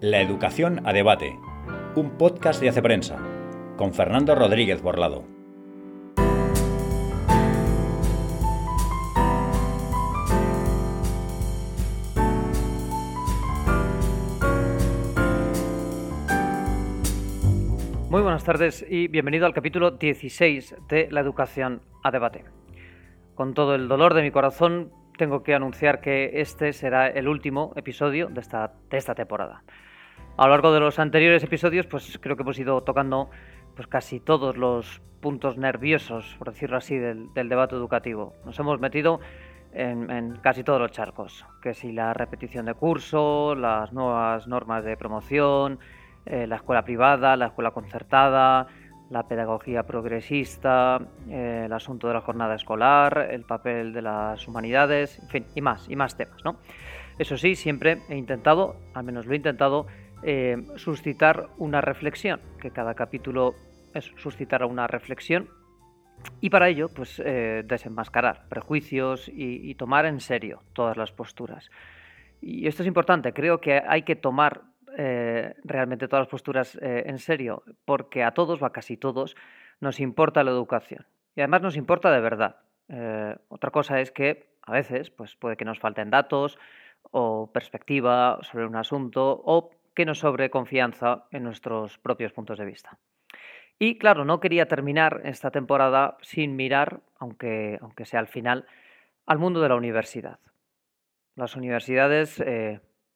La educación a debate, un podcast de Hace Prensa, con Fernando Rodríguez Borlado. Muy buenas tardes y bienvenido al capítulo 16 de La educación a debate. Con todo el dolor de mi corazón, tengo que anunciar que este será el último episodio de esta, temporada. A lo largo de los anteriores episodios, pues creo que hemos ido tocando pues casi todos los puntos nerviosos, por decirlo así, del, debate educativo. Nos hemos metido en, casi todos los charcos, que si la repetición de curso, las nuevas normas de promoción, eh, la escuela privada, la escuela concertada, la pedagogía progresista, eh, el asunto de la jornada escolar, el papel de las humanidades, en fin, y más, y más temas, ¿no? Eso sí, siempre he intentado, al menos lo he intentado, eh, suscitar una reflexión, que cada capítulo es suscitar una reflexión y para ello, pues eh, desenmascarar prejuicios y, y, tomar en serio todas las posturas. Y esto es importante, creo que hay que tomar eh, realmente todas las posturas en serio, porque a todos, o a casi todos, nos importa la educación. Y además nos importa de verdad. Otra cosa es que a veces pues puede que nos falten datos o perspectiva sobre un asunto o que nos sobre confianza en nuestros propios puntos de vista. Y claro, no quería terminar esta temporada sin mirar, aunque, aunque sea al final, al mundo de la universidad. Las universidades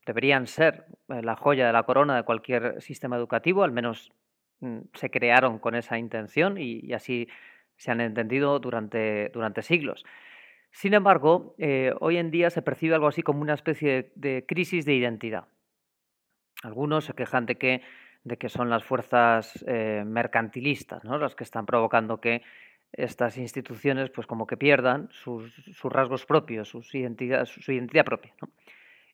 deberían ser eh, la joya de la corona de cualquier sistema educativo, al menos mm, se crearon con esa intención y, así se han entendido durante, durante siglos. Sin embargo, eh, hoy en día se percibe algo así como una especie de, crisis de identidad. Algunos se quejan de que, de que son las fuerzas eh, mercantilistas ¿no? las que están provocando que estas instituciones pues como que pierdan sus, rasgos propios, sus identidad, su identidad propia.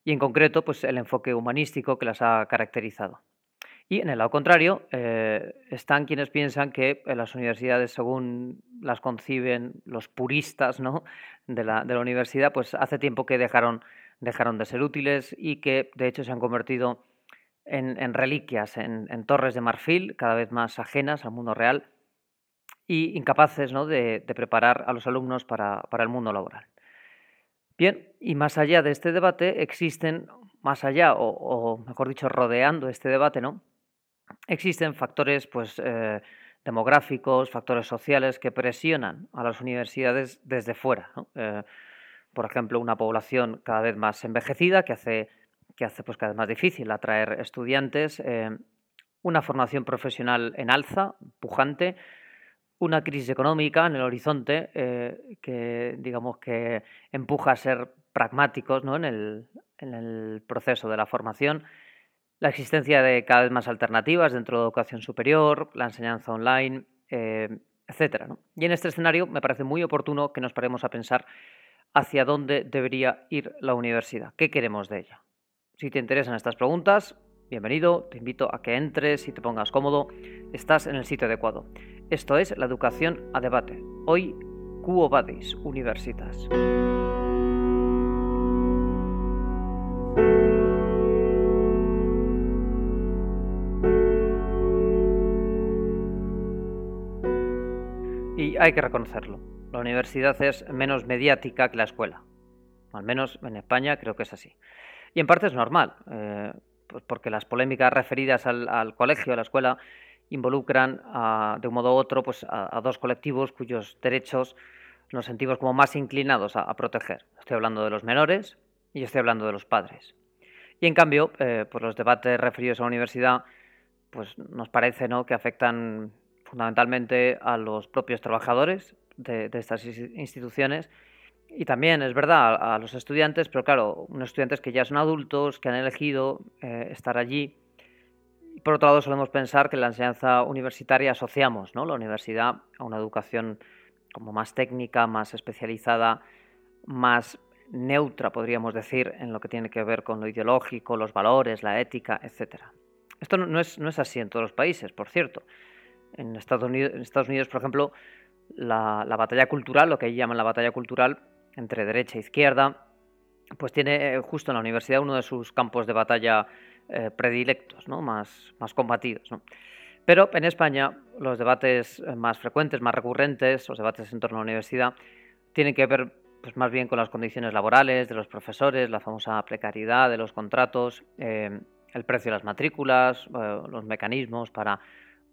y en concreto pues, el enfoque humanístico que las ha caracterizado. Y en el lado contrario eh, están quienes piensan que las universidades, según las conciben los puristas ¿no? de, la, de, la, universidad, pues hace tiempo que dejaron, dejaron de ser útiles y que de hecho se han convertido en, reliquias, en, torres de marfil, cada vez más ajenas al mundo real y incapaces ¿no? de, preparar a los alumnos para, para el mundo laboral. Bien, y más allá de este debate existen, más allá, o, mejor dicho, rodeando este debate, ¿no? Existen factores, pues, eh, demográficos, factores sociales que presionan a las universidades desde fuera. Eh, por ejemplo, una población cada vez más envejecida que hace, que hace pues, cada vez más difícil atraer estudiantes, eh, una formación profesional en alza, pujante, una crisis económica en el horizonte eh, que, digamos, que empuja a ser pragmáticos ¿no? en, el, en, el, proceso de la formación, la existencia de cada vez más alternativas dentro de educación superior, la enseñanza online, eh, etc. Y en este escenario me parece muy oportuno que nos paremos a pensar hacia dónde debería ir la universidad, qué queremos de ella. Si te interesan estas preguntas, bienvenido, te invito a que entres y te pongas cómodo, estás en el sitio adecuado. Esto es la educación a debate. Hoy, Quo Vadis Universitas. Y hay que reconocerlo. La universidad es menos mediática que la escuela. Al menos en España creo que es así. Y en parte es normal, eh, pues porque las polémicas referidas al, colegio, a la escuela, involucran de un modo u otro pues, a, dos colectivos cuyos derechos nos sentimos como más inclinados a, proteger. Estoy hablando de los menores y estoy hablando de los padres. Y en cambio, eh, pues los debates referidos a la universidad pues nos parece ¿no? que afectan fundamentalmente a los propios trabajadores de, estas instituciones y también es verdad a, los estudiantes, pero claro, unos estudiantes que ya son adultos, que han elegido eh, estar allí por otro lado, solemos pensar que en la enseñanza universitaria asociamos ¿no? la universidad a una educación como más técnica, más especializada, más neutra, podríamos decir, en lo que tiene que ver con lo ideológico, los valores, la ética, etc. Esto no es, no es así en todos los países, por cierto. En Estados Unidos, en Estados Unidos por ejemplo, la, la, batalla cultural, lo que llaman la batalla cultural entre derecha e izquierda, pues tiene eh, justo en la universidad uno de sus campos de batalla eh, predilectos, ¿no? más, más combatidos. Pero en España los debates más frecuentes, más recurrentes, los debates en torno a la universidad, tienen que ver pues, más bien con las condiciones laborales de los profesores, la famosa precariedad de los contratos, eh, el precio de las matrículas, eh, los mecanismos para,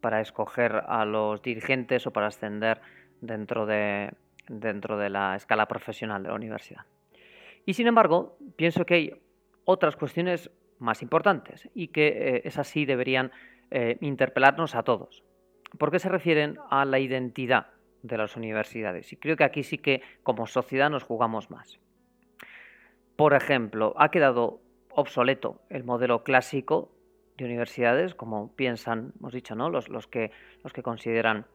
para escoger a los dirigentes o para ascender dentro de, dentro de la escala profesional de la universidad. Y sin embargo, pienso que hay otras cuestiones más importantes y que eh, esas sí deberían eh, interpelarnos a todos, porque se refieren a la identidad de las universidades. Y creo que aquí sí que como sociedad nos jugamos más. Por ejemplo, ha quedado obsoleto el modelo clásico de universidades, como piensan, hemos dicho, ¿no? Los, los, que, los que consideran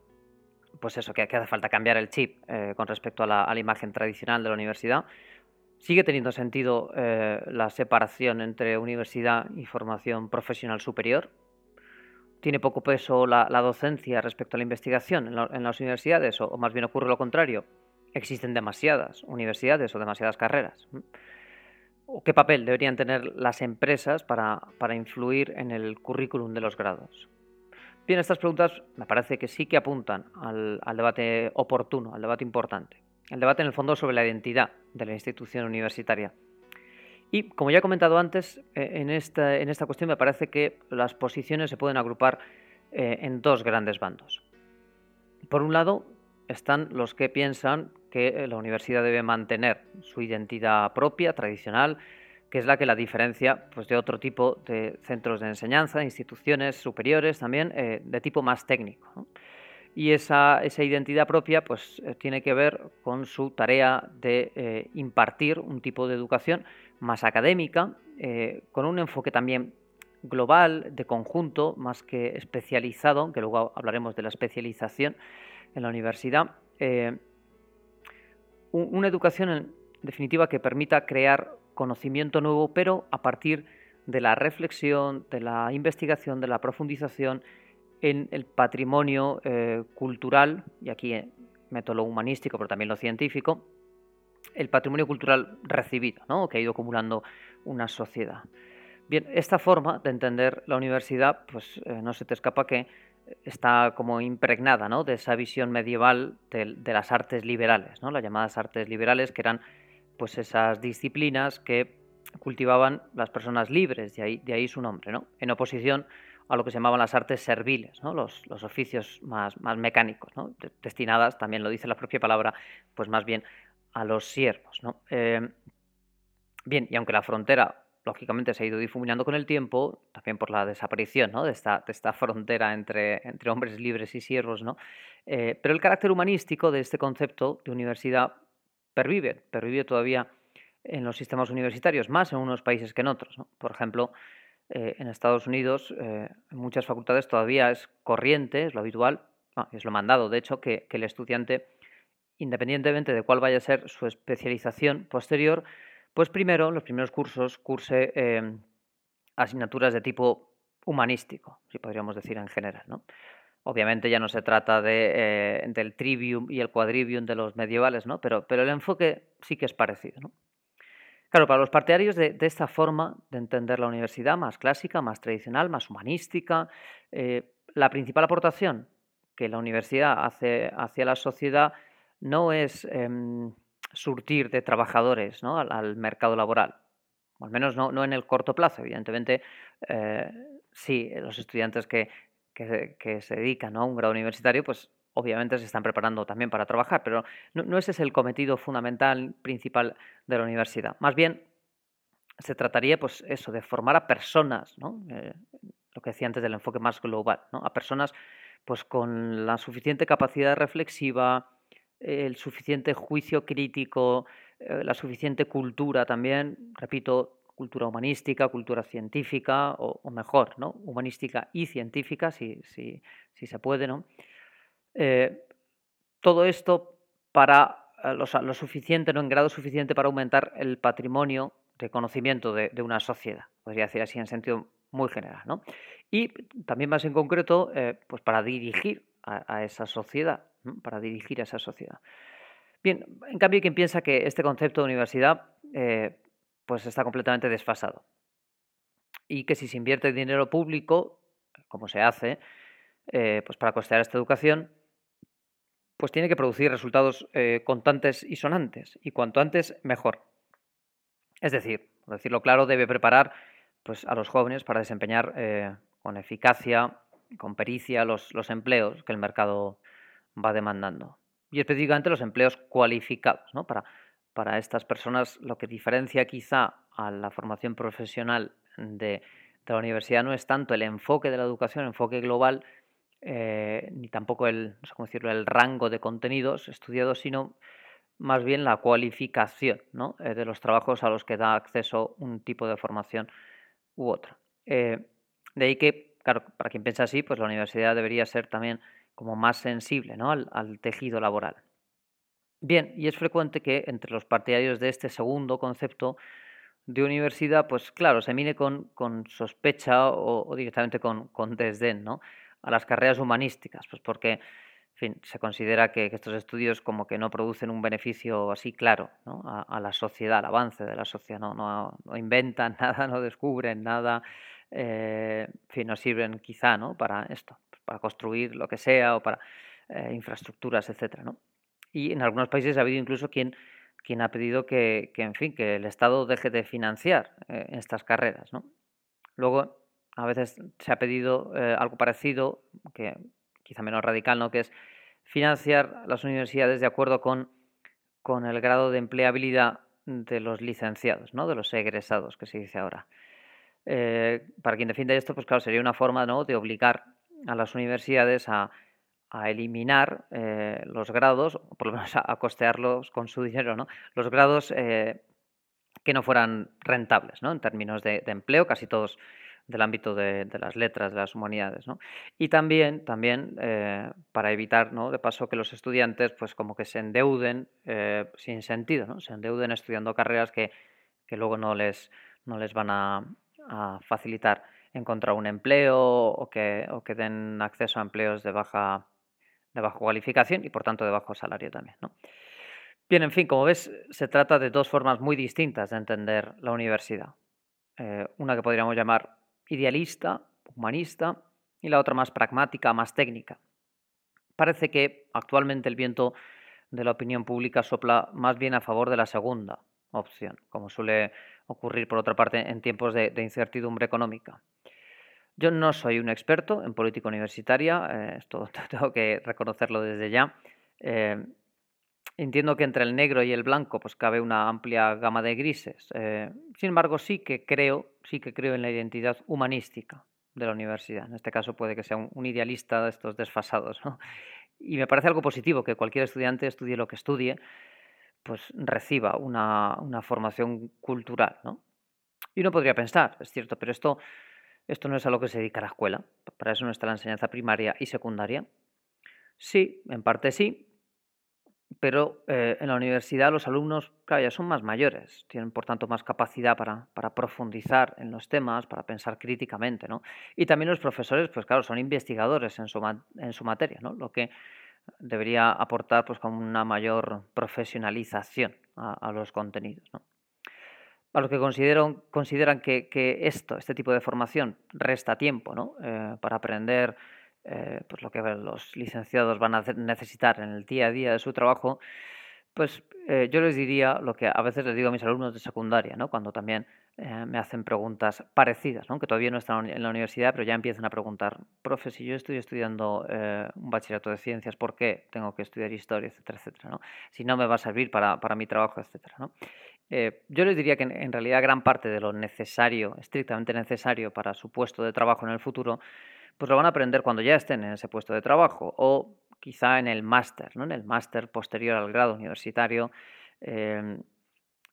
pues eso, que, hace falta cambiar el chip eh, con respecto a la, imagen tradicional de la universidad. Sigue teniendo sentido eh, la separación entre universidad y formación profesional superior. Tiene poco peso la, docencia respecto a la investigación en, las universidades, o, más bien ocurre lo contrario. Existen demasiadas universidades o demasiadas carreras. ¿O qué papel deberían tener las empresas para, para influir en el currículum de los grados? Bien, estas preguntas me parece que sí que apuntan al, debate oportuno, al debate importante. El debate en el fondo sobre la identidad de la institución universitaria. Y como ya he comentado antes, eh, en esta, en esta cuestión me parece que las posiciones se pueden agrupar eh, en dos grandes bandos. Por un lado, están los que piensan que la universidad debe mantener su identidad propia, tradicional, que es la que la diferencia pues, de otro tipo de centros de enseñanza, instituciones superiores también, eh, de tipo más técnico. Y esa, identidad propia pues, eh, tiene que ver con su tarea de eh, impartir un tipo de educación más académica, con un enfoque también global, de conjunto, más que especializado, que luego hablaremos de la especialización en la universidad. una educación en definitiva que permita crear conocimiento nuevo, pero a partir de la reflexión, de la investigación, de la profundización en el patrimonio eh, cultural, y aquí eh, meto lo humanístico, pero también lo científico, el patrimonio cultural recibido, ¿no? que ha ido acumulando una sociedad. Bien, esta forma de entender la universidad, pues eh, no se te escapa que está como impregnada ¿no? de esa visión medieval de, de, las artes liberales, ¿no? las llamadas artes liberales, que eran pues esas disciplinas que cultivaban las personas libres, de ahí, de ahí su nombre, ¿no? en oposición a lo que se llamaban las artes serviles, ¿no? los, oficios más, más mecánicos, ¿no? destinadas, también lo dice la propia palabra, pues más bien a los siervos. ¿no? Eh, bien, y aunque la frontera lógicamente se ha ido difuminando con el tiempo, también por la desaparición ¿no? de, esta, de, esta, frontera entre, entre, hombres libres y siervos, ¿no? Eh, pero el carácter humanístico de este concepto de universidad pervive, pervive todavía en los sistemas universitarios, más en unos países que en otros. Por ejemplo, eh, en Estados Unidos, eh, en muchas facultades todavía es corriente, es lo habitual, es lo mandado, de hecho, que, el estudiante, independientemente de cuál vaya a ser su especialización posterior, pues primero, los primeros cursos, curse eh, asignaturas de tipo humanístico, si podríamos decir en general. ¿no? Obviamente ya no se trata de, eh, del trivium y el quadrivium de los medievales, ¿no? pero, pero el enfoque sí que es parecido. ¿no? Claro, para los partidarios de, esta forma de entender la universidad, más clásica, más tradicional, más humanística, eh, la principal aportación que la universidad hace hacia la sociedad no es em, surtir de trabajadores ¿no? al, mercado laboral, al menos no, no en el corto plazo, evidentemente. Eh, sí, los estudiantes que, que, se dedican a un grado universitario, pues obviamente se están preparando también para trabajar, pero no, ese es el cometido fundamental, principal de la universidad. Más bien, se trataría, pues eso, de formar a personas, ¿no? Eh, lo que decía antes del enfoque más global, ¿no? A personas pues con la suficiente capacidad reflexiva, el suficiente juicio crítico, eh, la suficiente cultura también, repito, cultura humanística, cultura científica, o, mejor, ¿no? humanística y científica, si, si, si se puede. ¿no? Eh, todo esto para eh, lo, suficiente, ¿no? en grado suficiente para aumentar el patrimonio de conocimiento de, una sociedad, podría decir así en sentido muy general. ¿no? Y también más en concreto, eh, pues para dirigir a, esa sociedad, para dirigir a esa sociedad. Bien, en cambio, hay quien piensa que este concepto de universidad pues está completamente desfasado. y que si se invierte dinero público, como se hace, eh, pues para costear esta educación, pues tiene que producir resultados eh, contantes y sonantes, y cuanto antes mejor. Es decir, por decirlo claro, debe preparar pues, a los jóvenes para desempeñar eh, con eficacia, con pericia, los, los, empleos que el mercado va demandando. Y específicamente los empleos cualificados. ¿no? Para, para estas personas lo que diferencia quizá a la formación profesional de, la universidad no es tanto el enfoque de la educación, el enfoque global, eh, ni tampoco el, cómo decirlo, el rango de contenidos estudiados, sino más bien la cualificación. Eh, de los trabajos a los que da acceso un tipo de formación u otra. Eh, de ahí que, claro, para quien piensa así, pues la universidad debería ser también como más sensible ¿no? al tejido laboral. Bien, y es frecuente que entre los partidarios de este segundo concepto de universidad, pues claro, se mire con, con sospecha o, directamente con, con, desdén, ¿no? a las carreras humanísticas, pues porque fin, se considera que, estos estudios como que no producen un beneficio así claro ¿no? a, a, la sociedad, al avance de la sociedad, no, no, inventan nada, no descubren nada, eh, fin, no sirven quizá ¿no? para esto, pues para construir lo que sea o para eh, infraestructuras, etcétera, ¿no? Y en algunos países ha habido incluso quien, quien ha pedido que, que, en fin, que el Estado deje de financiar eh, estas carreras, ¿no? Luego, a veces se ha pedido eh, algo parecido, que quizá menos radical, ¿no? que es financiar las universidades de acuerdo con, con el grado de empleabilidad de los licenciados, ¿no? de los egresados, que se dice ahora. Eh, para quien defiende esto, pues claro, sería una forma ¿no? de obligar a las universidades a, a eliminar eh, los grados, por lo menos a, costearlos con su dinero, ¿no? los grados eh, que no fueran rentables ¿no? en términos de, empleo, casi todos del ámbito de, las letras, de las humanidades. ¿no? Y también, también eh, para evitar, ¿no? de paso, que los estudiantes pues como que se endeuden sin sentido, ¿no? se endeuden estudiando carreras que, que luego no les, no les van a, a, facilitar encontrar un empleo o que, o que den acceso a empleos de baja, de baja cualificación y por tanto de bajo salario también. ¿no? Bien, en fin, como ves, se trata de dos formas muy distintas de entender la universidad. Eh, una que podríamos llamar idealista, humanista, y la otra más pragmática, más técnica. Parece que actualmente el viento de la opinión pública sopla más bien a favor de la segunda opción, como suele ocurrir por otra parte en tiempos de incertidumbre económica. Yo no soy un experto en política universitaria, eh, esto tengo que reconocerlo desde ya. Eh, Entiendo que entre el negro y el blanco pues cabe una amplia gama de grises. Eh, sin embargo, sí que creo, sí que creo en la identidad humanística de la universidad. En este caso puede que sea un, idealista de estos desfasados. ¿no? Y me parece algo positivo que cualquier estudiante estudie lo que estudie, pues reciba una, una formación cultural. ¿no? Y uno podría pensar, es cierto, pero esto, esto no es a lo que se dedica la escuela. Para eso no está la enseñanza primaria y secundaria. Sí, en parte sí, pero eh, en la universidad los alumnos, claro, ya son más mayores, tienen por tanto más capacidad para, para, profundizar en los temas, para pensar críticamente, ¿no? Y también los profesores, pues claro, son investigadores en su, en su materia, ¿no? Lo que debería aportar pues como una mayor profesionalización a, a los contenidos, ¿no? A los que consideran, que, esto, este tipo de formación, resta tiempo, ¿no? Eh, para aprender eh, pues lo que los licenciados van a necesitar en el día a día de su trabajo, pues eh, yo les diría lo que a veces les digo a mis alumnos de secundaria, ¿no? cuando también me hacen preguntas parecidas, ¿no? que todavía no están en la universidad, pero ya empiezan a preguntar, profe, si yo estoy estudiando un bachillerato de ciencias, ¿por qué tengo que estudiar historia, etcétera, etcétera? ¿no? Si no me va a servir para, para mi trabajo, etcétera. ¿no? Eh, yo les diría que en, realidad gran parte de lo necesario, estrictamente necesario para su puesto de trabajo en el futuro, pues lo van a aprender cuando ya estén en ese puesto de trabajo o quizá en el máster, ¿no? en el máster posterior al grado universitario. Eh,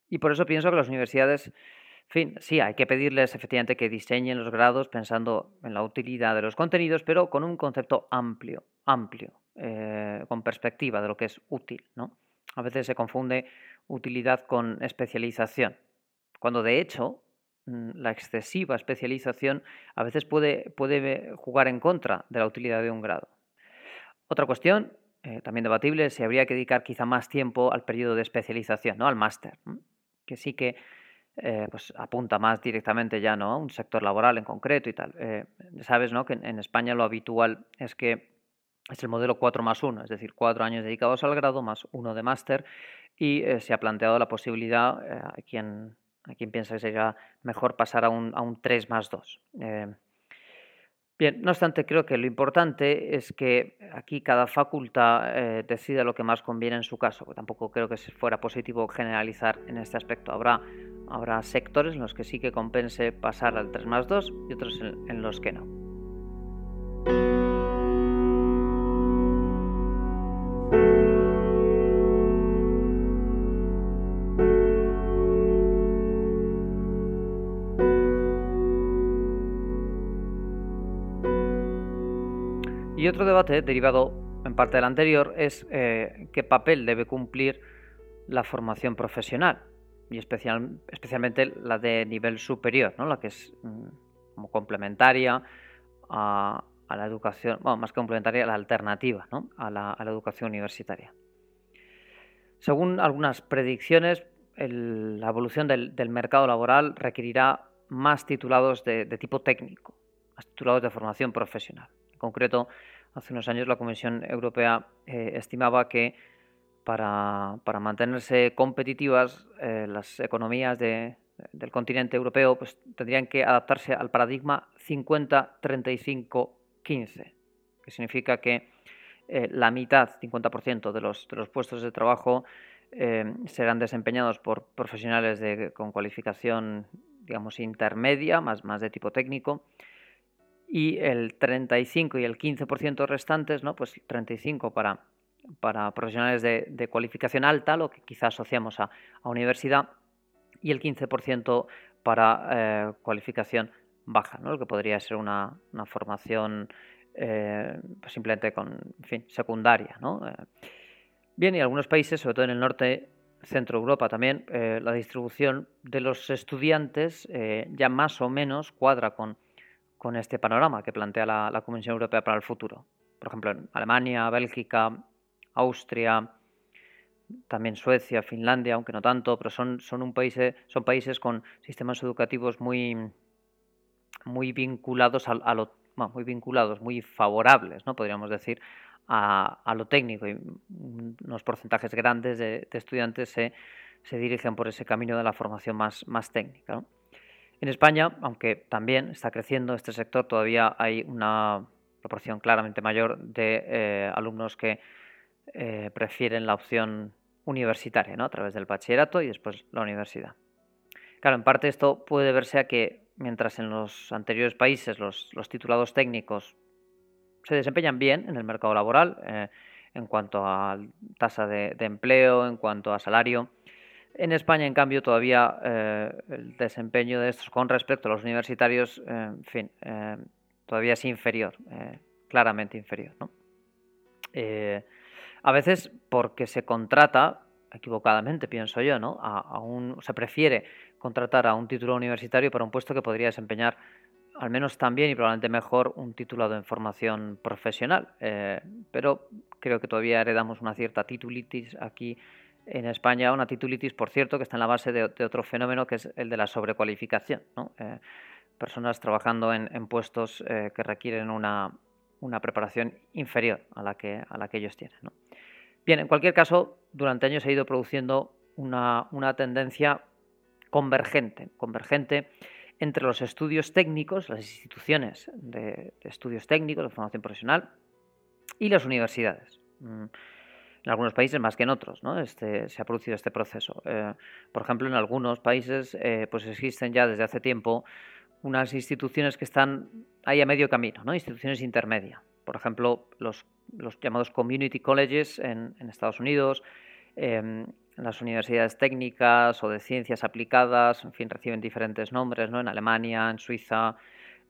y por eso pienso que las universidades, en fin, sí, hay que pedirles efectivamente que diseñen los grados pensando en la utilidad de los contenidos, pero con un concepto amplio, amplio, eh, con perspectiva de lo que es útil. ¿no? A veces se confunde utilidad con especialización, cuando de hecho Mm, la excesiva especialización a veces puede, jugar en contra de la utilidad de un grado. Otra cuestión, eh, también debatible, es si habría que dedicar quizá más tiempo al periodo de especialización, ¿no? al máster, que sí que pues apunta más directamente ya ¿no? a un sector laboral en concreto y tal. sabes ¿no? que en España lo habitual es que es el modelo 4 más 1, es decir, cuatro años dedicados al grado más uno de máster y se ha planteado la posibilidad, a, quien, a quien piensa que sería mejor pasar a un, a un 3 más 2. Bien, no obstante, creo que lo importante es que aquí cada facultad eh, decida lo que más conviene en su caso, tampoco creo que fuera positivo generalizar en este aspecto. Habrá, habrá sectores en los que sí que compense pasar al 3 más 2 y otros en los que no. Y otro debate, derivado en parte del anterior, es eh, qué papel debe cumplir la formación profesional, y especial, especialmente la de nivel superior, ¿no? la que es mm, como complementaria a, la educación, bueno, más que complementaria, la alternativa ¿no? a, la, educación universitaria. Según algunas predicciones, la evolución del, mercado laboral requerirá más titulados de, de tipo técnico, más titulados de formación profesional. En concreto, Hace unos años la Comisión Europea eh, estimaba que para, mantenerse competitivas eh, las economías del continente europeo pues, tendrían que adaptarse al paradigma 50-35-15, que significa que eh, la mitad, 50% de los, de los puestos de trabajo serán desempeñados por profesionales de, con cualificación digamos intermedia, más, más de tipo técnico, y el 35 y el 15% restantes, ¿no? pues 35 para, para profesionales de, cualificación alta, lo que quizás asociamos a, universidad, y el 15% para eh, cualificación baja, ¿no? lo que podría ser una, formación eh, pues simplemente con, fin, secundaria. ¿no? Eh, bien, y algunos países, sobre todo en el norte, centro Europa también, la distribución de los estudiantes ya más o menos cuadra con con este panorama que plantea la, la, Comisión Europea para el futuro. Por ejemplo, en Alemania, Bélgica, Austria, también Suecia, Finlandia, aunque no tanto, pero son, un país, son países con sistemas educativos muy, vinculados a, lo muy vinculados, muy favorables, ¿no? podríamos decir, a, lo técnico y unos porcentajes grandes de, estudiantes se, se, dirigen por ese camino de la formación más, técnica. En España, aunque también está creciendo este sector, todavía hay una proporción claramente mayor de eh, alumnos que eh, prefieren la opción universitaria, ¿no? a través del bachillerato y después la universidad. Claro, en parte esto puede verse a que mientras en los anteriores países los, titulados técnicos se desempeñan bien en el mercado laboral eh, en cuanto a tasa de empleo, en cuanto a salario, en España, en cambio, todavía eh, el desempeño de estos con respecto a los universitarios, eh, en fin, eh, todavía es inferior, claramente inferior. a veces porque se contrata, equivocadamente pienso yo, ¿no? A, un, se prefiere contratar a un título universitario para un puesto que podría desempeñar al menos también y probablemente mejor un titulado en formación profesional. pero creo que todavía heredamos una cierta titulitis aquí en España una titulitis, por cierto, que está en la base de, otro fenómeno que es el de la sobrecualificación. Eh, personas trabajando en, puestos eh, que requieren una, preparación inferior a la que, a la que ellos tienen. Bien, en cualquier caso, durante años se ha ido produciendo una, tendencia convergente, convergente entre los estudios técnicos, las instituciones de, estudios técnicos, de formación profesional, y las universidades. Mm, en algunos países más que en otros, ¿no? Este, se ha producido este proceso. Eh, por ejemplo, en algunos países eh, pues existen ya desde hace tiempo unas instituciones que están ahí a medio camino, ¿no? instituciones intermedias. Por ejemplo, los, los llamados community colleges en, Estados Unidos, em, las universidades técnicas o de ciencias aplicadas, en fin, reciben diferentes nombres, ¿no? En Alemania, en Suiza,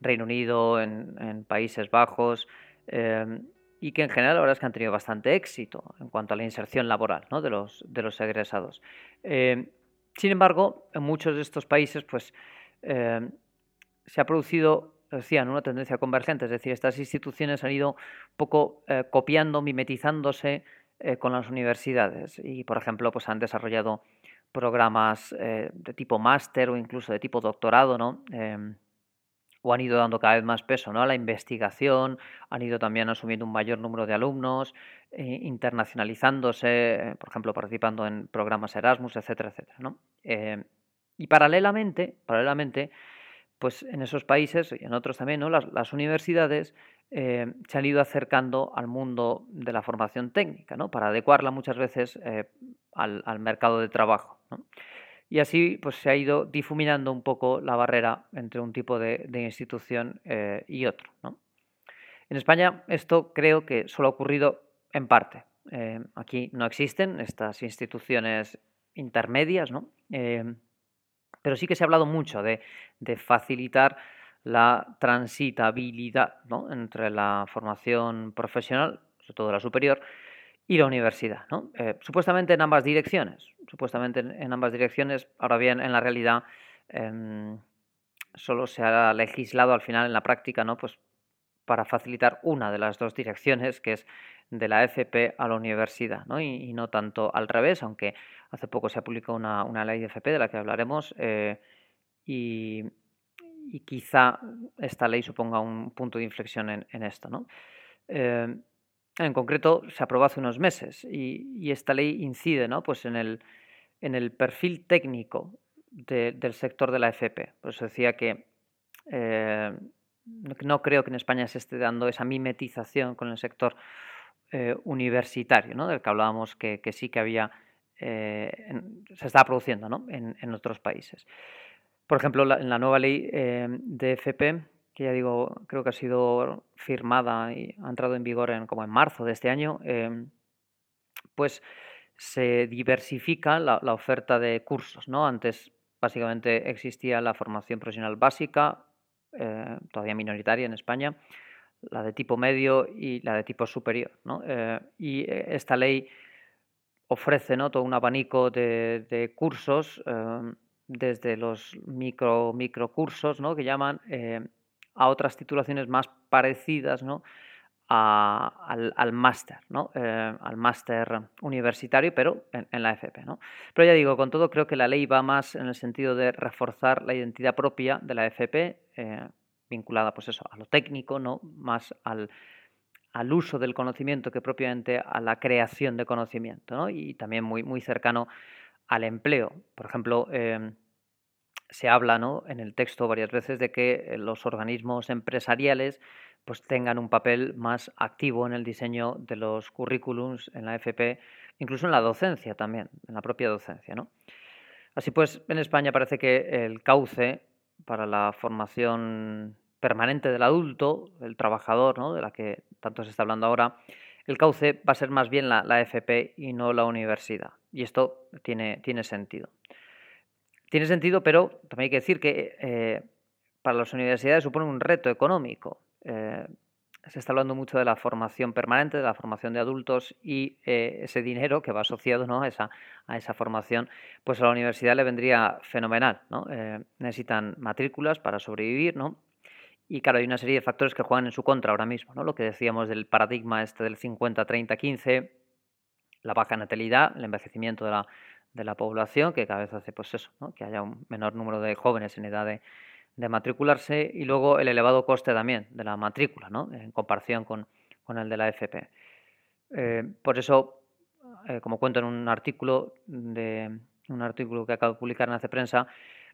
Reino Unido, en, Países Bajos. Em, y que en general la verdad es que han tenido bastante éxito en cuanto a la inserción laboral de, los, de los egresados. Eh, sin embargo, en muchos de estos países pues, eh, se ha producido, decían, una tendencia convergente, es decir, estas instituciones han ido un poco eh, copiando, mimetizándose con las universidades y, por ejemplo, pues han desarrollado programas de tipo máster o incluso de tipo doctorado, ¿no? O han ido dando cada vez más peso ¿no? a la investigación, han ido también asumiendo un mayor número de alumnos, eh, internacionalizándose, por ejemplo, participando en programas Erasmus, etcétera, etcétera. ¿no? Em, y paralelamente, paralelamente, pues en esos países y en otros también, ¿no? las, universidades eh, se han ido acercando al mundo de la formación técnica, ¿no? para adecuarla muchas veces eh, al, mercado de trabajo. Y así pues, se ha ido difuminando un poco la barrera entre un tipo de, institución eh, y otro. En España esto creo que solo ha ocurrido en parte. aquí no existen estas instituciones intermedias, ¿no? pero sí que se ha hablado mucho de, facilitar la transitabilidad entre la formación profesional, sobre todo la superior, y la universidad. Eh, supuestamente en ambas direcciones. Supuestamente en, ambas direcciones. Ahora bien, en la realidad em, solo se ha legislado al final en la práctica, ¿no? Pues para facilitar una de las dos direcciones, que es de la FP a la universidad, ¿no? Y, no tanto al revés, aunque hace poco se ha publicado una, ley de FP de la que hablaremos eh, y, quizá esta ley suponga un punto de inflexión en, esto, ¿no? En concreto, se aprobó hace unos meses y, esta ley incide ¿no? pues en, el, en el perfil técnico del sector de la FP. Por eso decía que eh, no creo que en España se esté dando esa mimetización con el sector eh, universitario, ¿no? del que hablábamos que, sí que había, eh, se está produciendo ¿no? en, otros países. Por ejemplo, en la nueva ley de FP, que ya digo, creo que ha sido firmada y ha entrado en vigor como en marzo de este año, pues se diversifica la, oferta de cursos. ¿no? Antes básicamente existía la formación profesional básica, todavía minoritaria en España, la de tipo medio y la de tipo superior. Eh, y eh, esta ley ofrece ¿no? todo un abanico de, cursos, em, desde los micro, microcursos ¿no? que llaman, eh, a otras titulaciones más parecidas ¿no? al, al máster, ¿no? al máster universitario, pero en, la FP. ¿no? Pero ya digo, con todo creo que la ley va más en el sentido de reforzar la identidad propia de la FP vinculada pues eso, a lo técnico, ¿no? más al, uso del conocimiento que propiamente a la creación de conocimiento, ¿no? y también muy, muy cercano al empleo. Por ejemplo, em, se habla ¿no? en el texto varias veces de que eh, los organismos empresariales pues, tengan un papel más activo en el diseño de los currículums en la FP, incluso en la docencia también, en la propia docencia. ¿no? Así pues, en España parece que el cauce para la formación permanente del adulto, el trabajador, ¿no? de la que tanto se está hablando ahora, el cauce va a ser más bien la, FP y no la universidad. Y esto tiene, tiene sentido. Tiene sentido, pero también hay que decir que eh, para las universidades supone un reto económico. Eh, se está hablando mucho de la formación permanente, de la formación de adultos y eh, ese dinero que va asociado a, esa, a esa formación, pues a la universidad le vendría fenomenal. ¿no? Necesitan matrículas para sobrevivir, ¿no? Y claro, hay una serie de factores que juegan en su contra ahora mismo, ¿no? Lo que decíamos del paradigma este del 50-30-15, la baja natalidad, el envejecimiento de la, de la población, que cada vez hace pues eso, que haya un menor número de jóvenes en edad de, matricularse y luego el elevado coste también de la matrícula, ¿no? en comparación con, el de la FP. Eh, por eso, eh, como cuento en un artículo de un artículo que acabo de publicar en Hace Prensa,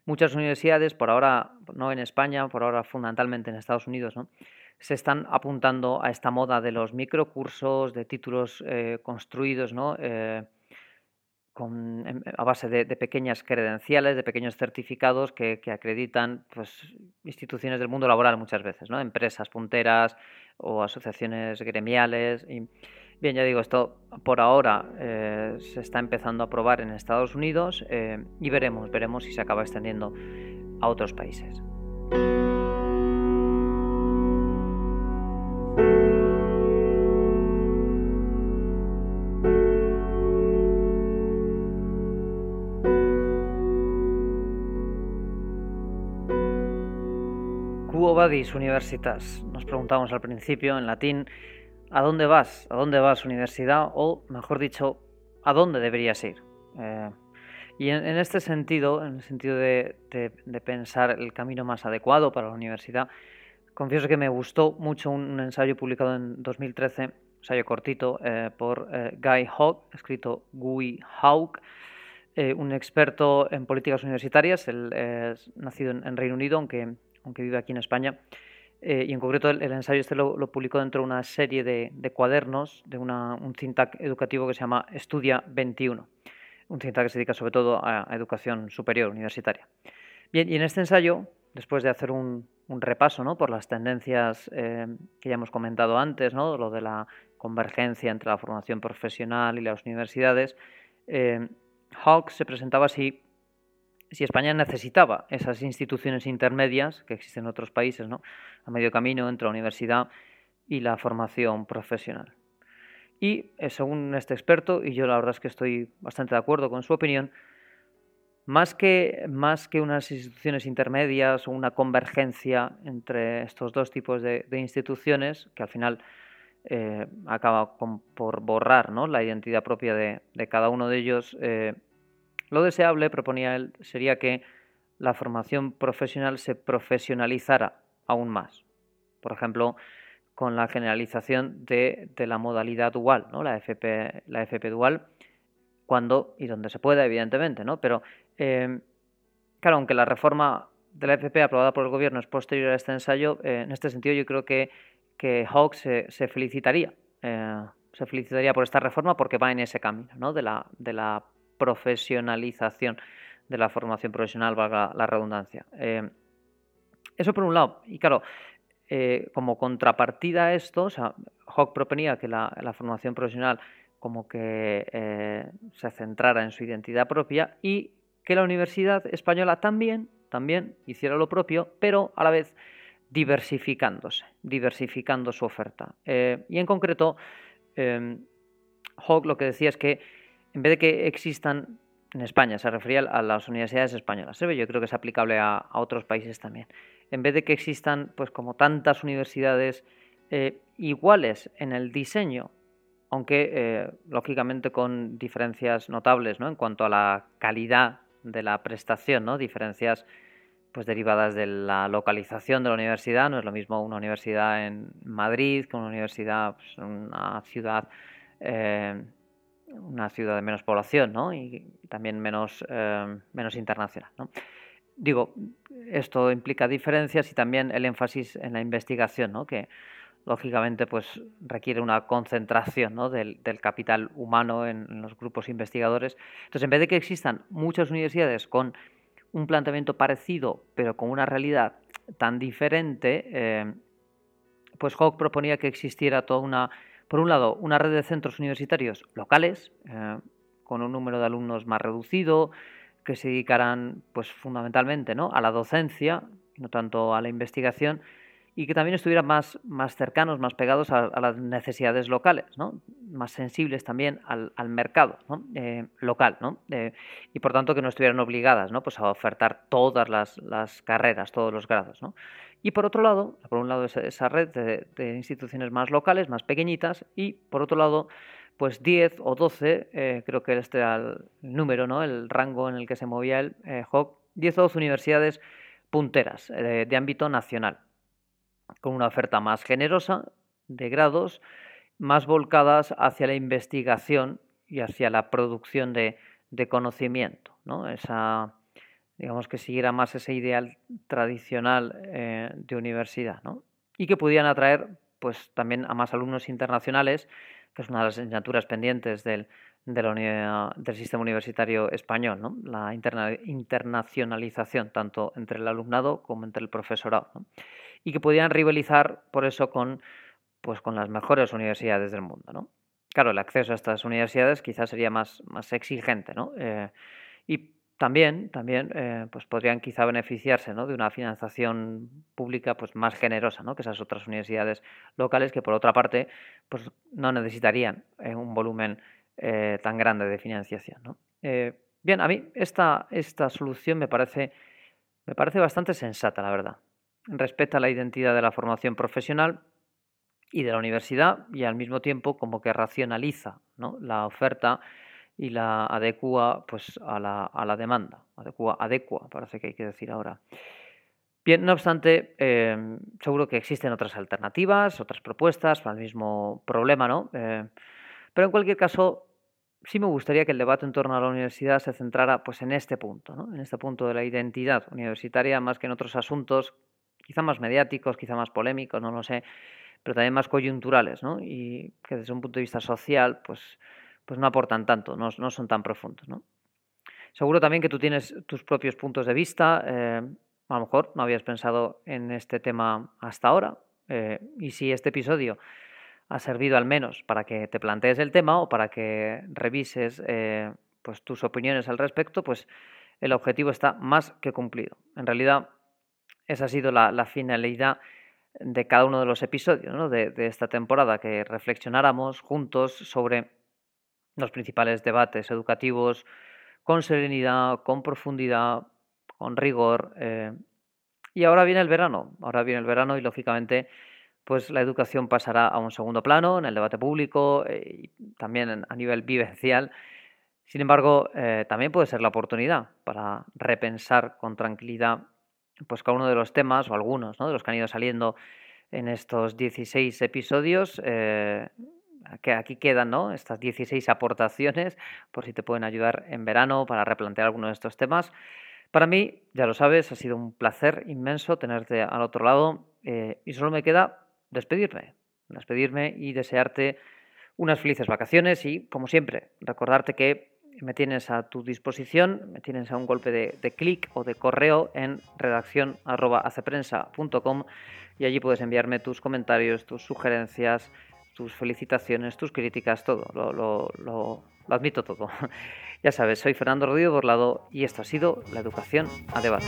muchas universidades, por ahora no en España, por ahora fundamentalmente en Estados Unidos, ¿no? se están apuntando a esta moda de los microcursos, de títulos eh, construidos, ¿no? Con, a base de, pequeñas credenciales, de pequeños certificados que, acreditan pues, instituciones del mundo laboral muchas veces, ¿no? empresas punteras o asociaciones gremiales. Y, bien, ya digo, esto por ahora eh, se está empezando a probar en Estados Unidos eh, y veremos, veremos si se acaba extendiendo a otros países. Universitas? Nos preguntamos al principio en latín, ¿a dónde vas? ¿A dónde vas universidad? O, mejor dicho, ¿a dónde deberías ir? Eh, Y en, este sentido, en el sentido de, pensar el camino más adecuado para la universidad, confieso que me gustó mucho un, ensayo publicado en 2013, ensayo cortito, eh, por eh, Guy Hawk, escrito Guy Hawk, un experto en políticas universitarias, él es nacido en, Reino Unido, aunque, aunque vive aquí en España. y en concreto el, ensayo este lo, publicó dentro de una serie de, cuadernos de un think educativo que se llama Estudia 21 un cinta que se dedica sobre todo a, educación superior, universitaria. Bien, y en este ensayo, después de hacer un, repaso ¿no? por las tendencias eh, que ya hemos comentado antes, ¿no? lo de la convergencia entre la formación profesional y las universidades, eh, se presentaba así si España necesitaba esas instituciones intermedias que existen en otros países, ¿no? a medio camino entre la universidad y la formación profesional. Y eh, según este experto, y yo la verdad es que estoy bastante de acuerdo con su opinión, más que, más que unas instituciones intermedias o una convergencia entre estos dos tipos de, instituciones, que al final eh, acaba por borrar la identidad propia de, cada uno de ellos, eh, lo deseable, proponía él, sería que la formación profesional se profesionalizara aún más. Por ejemplo, con la generalización de, la modalidad dual, ¿no? la, FP, la FP dual, cuando y donde se pueda, evidentemente, ¿no? Pero, eh, claro, aunque la reforma de la FP aprobada por el gobierno es posterior a este ensayo, eh, en este sentido yo creo que, que se, felicitaría, eh, se felicitaría por esta reforma porque va en ese camino, ¿no? De la, de la profesionalización de la formación profesional, valga la redundancia. eso por un lado. Y claro, eh, como contrapartida a esto, o sea, proponía que la, formación profesional como que eh, se centrara en su identidad propia y que la Universidad Española también, también hiciera lo propio, pero a la vez diversificándose, diversificando su oferta. Eh, y en concreto, Hawke lo que decía es que en vez de que existan en España, se refería a las universidades españolas, yo creo que es aplicable a otros países también en vez de que existan, pues como tantas universidades eh, iguales en el diseño, aunque eh, lógicamente con diferencias notables ¿no? en cuanto a la calidad de la prestación, ¿no? diferencias pues derivadas de la localización de la universidad, no es lo mismo una universidad en Madrid que una universidad pues, en una ciudad eh, una ciudad de menos población ¿no? y también menos, menos internacional. digo, esto implica diferencias y también el énfasis en la investigación, ¿no? que lógicamente pues requiere una concentración ¿no? del, capital humano en, los grupos investigadores. Entonces, en vez de que existan muchas universidades con un planteamiento parecido, pero con una realidad tan diferente, eh, pues Hawke proponía que existiera toda una, por un lado, una red de centros universitarios locales, eh, con un número de alumnos más reducido, que se dedicarán pues fundamentalmente ¿no? a la docencia, no tanto a la investigación, y que también estuvieran más, más cercanos, más pegados a, las necesidades locales, ¿no? más sensibles también al, mercado eh, local, ¿no? Eh, y por tanto que no estuvieran obligadas ¿no? Pues a ofertar todas las, carreras, todos los grados. ¿no? Y por otro lado, por un lado esa, red de, instituciones más locales, más pequeñitas, y por otro lado pues 10 o 12, eh, creo que este era el número, ¿no? el rango en el que se movía el eh, 10 o 12 universidades punteras de ámbito nacional, con una oferta más generosa de grados, más volcadas hacia la investigación y hacia la producción de, conocimiento, ¿no? Esa, digamos que siguiera más ese ideal tradicional eh, de universidad, ¿no? Y que pudieran atraer pues también a más alumnos internacionales que es una de las asignaturas pendientes del, del sistema universitario español, ¿no? la internacionalización, tanto entre el alumnado como entre el profesorado, y que podían rivalizar por eso con, pues, con las mejores universidades del mundo. ¿no? Claro, el acceso a estas universidades quizás sería más, más exigente, ¿no? Eh, y también, también eh, pues podrían quizá beneficiarse ¿no? de una financiación pública pues, más generosa ¿no? que esas otras universidades locales que, por otra parte, pues, no necesitarían eh, un volumen tan grande de financiación. ¿no? bien, a mí esta, esta solución me parece, me parece bastante sensata, la verdad. Respeta la identidad de la formación profesional y de la universidad y al mismo tiempo como que racionaliza la oferta y la adecua pues, a, la, a la demanda. Adecua, adecua, parece que hay que decir ahora. Bien, no obstante, em, seguro que existen otras alternativas, otras propuestas para el mismo problema, ¿no? Eh, pero en cualquier caso, sí me gustaría que el debate en torno a la universidad se centrara pues, en este punto, ¿no? en este punto de la identidad universitaria, más que en otros asuntos, quizá más mediáticos, quizá más polémicos, no lo sé, pero también más coyunturales, ¿no? y que desde un punto de vista social, pues, pues no aportan tanto, no, son tan profundos. ¿no? Seguro también que tú tienes tus propios puntos de vista. Eh, a lo mejor no habías pensado en este tema hasta ahora. Eh, y si este episodio ha servido al menos para que te plantees el tema o para que revises eh, pues tus opiniones al respecto, pues el objetivo está más que cumplido. En realidad, esa ha sido la, finalidad de cada uno de los episodios de, de, esta temporada, que reflexionáramos juntos sobre los principales debates educativos con serenidad, con profundidad, con rigor. Eh, y ahora viene el verano, ahora viene el verano y lógicamente pues la educación pasará a un segundo plano en el debate público eh, y también a nivel vivencial. Sin embargo, eh, también puede ser la oportunidad para repensar con tranquilidad pues cada uno de los temas o algunos de los que han ido saliendo en estos 16 episodios. que aquí quedan ¿no? estas 16 aportaciones por si te pueden ayudar en verano para replantear algunos de estos temas. Para mí, ya lo sabes, ha sido un placer inmenso tenerte al otro lado eh, y solo me queda despedirme, despedirme y desearte unas felices vacaciones y, como siempre, recordarte que me tienes a tu disposición, me tienes a un golpe de, clic o de correo en redacción y allí puedes enviarme tus comentarios, tus sugerencias, tus felicitaciones, tus críticas, todo, lo, lo admito todo. Ya sabes, soy Fernando Rodríguez Borlado y esto ha sido La Educación a Debate.